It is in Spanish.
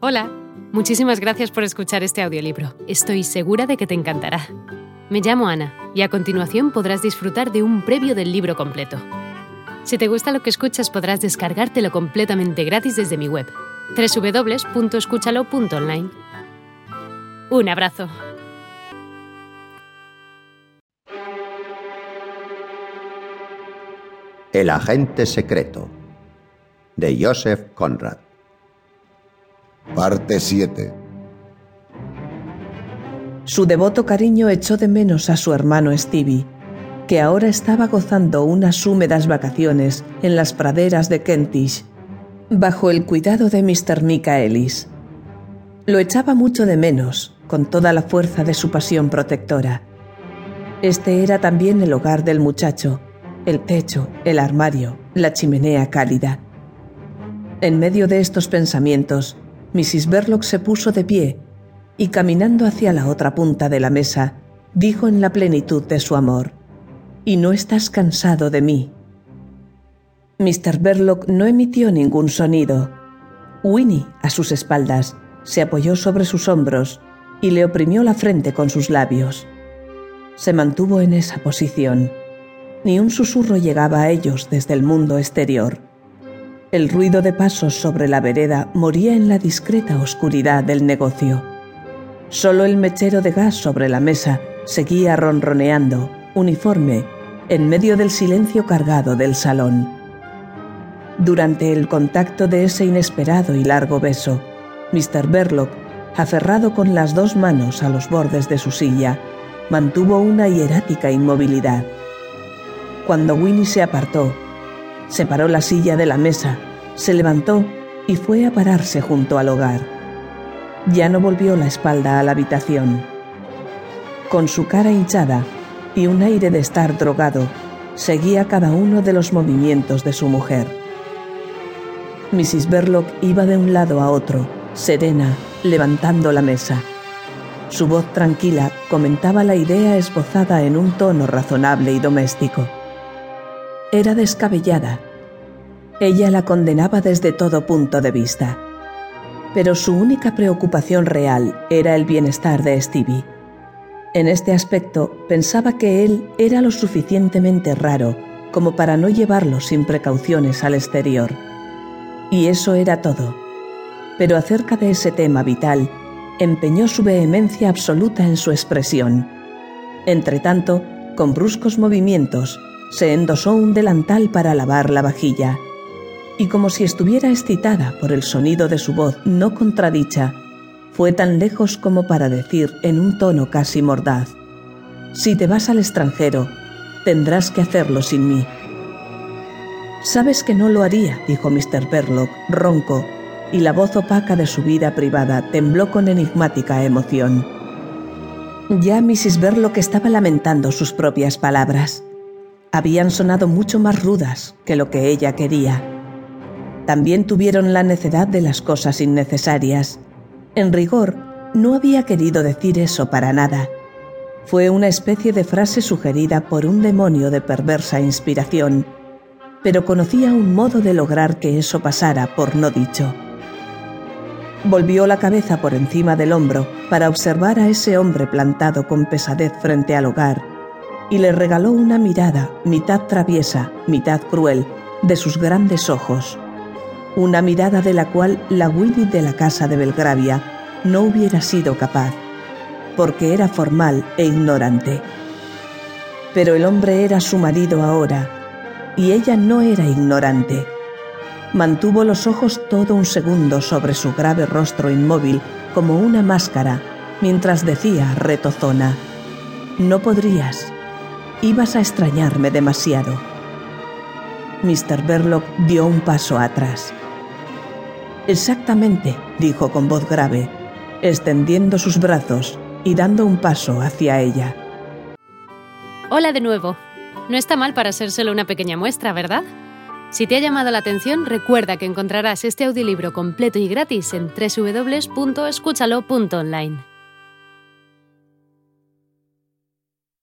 Hola, muchísimas gracias por escuchar este audiolibro. Estoy segura de que te encantará. Me llamo Ana y a continuación podrás disfrutar de un previo del libro completo. Si te gusta lo que escuchas podrás descargártelo completamente gratis desde mi web, www.escúchalo.online. Un abrazo. El agente secreto de Joseph Conrad. Parte 7 Su devoto cariño echó de menos a su hermano Stevie, que ahora estaba gozando unas húmedas vacaciones en las praderas de Kentish, bajo el cuidado de Mr. Michaelis. Lo echaba mucho de menos, con toda la fuerza de su pasión protectora. Este era también el hogar del muchacho, el techo, el armario, la chimenea cálida. En medio de estos pensamientos, Mrs. Verloc se puso de pie y caminando hacia la otra punta de la mesa, dijo en la plenitud de su amor, ¿Y no estás cansado de mí? Mr. Verloc no emitió ningún sonido. Winnie, a sus espaldas, se apoyó sobre sus hombros y le oprimió la frente con sus labios. Se mantuvo en esa posición. Ni un susurro llegaba a ellos desde el mundo exterior. El ruido de pasos sobre la vereda moría en la discreta oscuridad del negocio. Solo el mechero de gas sobre la mesa seguía ronroneando, uniforme, en medio del silencio cargado del salón. Durante el contacto de ese inesperado y largo beso, Mr. Verloc, aferrado con las dos manos a los bordes de su silla, mantuvo una hierática inmovilidad. Cuando Winnie se apartó, Separó la silla de la mesa, se levantó y fue a pararse junto al hogar. Ya no volvió la espalda a la habitación. Con su cara hinchada y un aire de estar drogado, seguía cada uno de los movimientos de su mujer. Mrs. Verloc iba de un lado a otro, serena, levantando la mesa. Su voz tranquila comentaba la idea esbozada en un tono razonable y doméstico era descabellada. Ella la condenaba desde todo punto de vista. Pero su única preocupación real era el bienestar de Stevie. En este aspecto pensaba que él era lo suficientemente raro como para no llevarlo sin precauciones al exterior. Y eso era todo. Pero acerca de ese tema vital, empeñó su vehemencia absoluta en su expresión. Entretanto, con bruscos movimientos, se endosó un delantal para lavar la vajilla, y como si estuviera excitada por el sonido de su voz no contradicha, fue tan lejos como para decir en un tono casi mordaz, Si te vas al extranjero, tendrás que hacerlo sin mí. Sabes que no lo haría, dijo Mr. Verloc, ronco, y la voz opaca de su vida privada tembló con enigmática emoción. Ya Mrs. Verloc estaba lamentando sus propias palabras habían sonado mucho más rudas que lo que ella quería. También tuvieron la necedad de las cosas innecesarias. En rigor, no había querido decir eso para nada. Fue una especie de frase sugerida por un demonio de perversa inspiración, pero conocía un modo de lograr que eso pasara por no dicho. Volvió la cabeza por encima del hombro para observar a ese hombre plantado con pesadez frente al hogar y le regaló una mirada, mitad traviesa, mitad cruel, de sus grandes ojos. Una mirada de la cual la Winnie de la casa de Belgravia no hubiera sido capaz, porque era formal e ignorante. Pero el hombre era su marido ahora, y ella no era ignorante. Mantuvo los ojos todo un segundo sobre su grave rostro inmóvil como una máscara, mientras decía retozona, No podrías, Ibas a extrañarme demasiado. Mr. Verloc dio un paso atrás. Exactamente, dijo con voz grave, extendiendo sus brazos y dando un paso hacia ella. Hola de nuevo. No está mal para ser solo una pequeña muestra, ¿verdad? Si te ha llamado la atención, recuerda que encontrarás este audiolibro completo y gratis en www.escúchalo.online.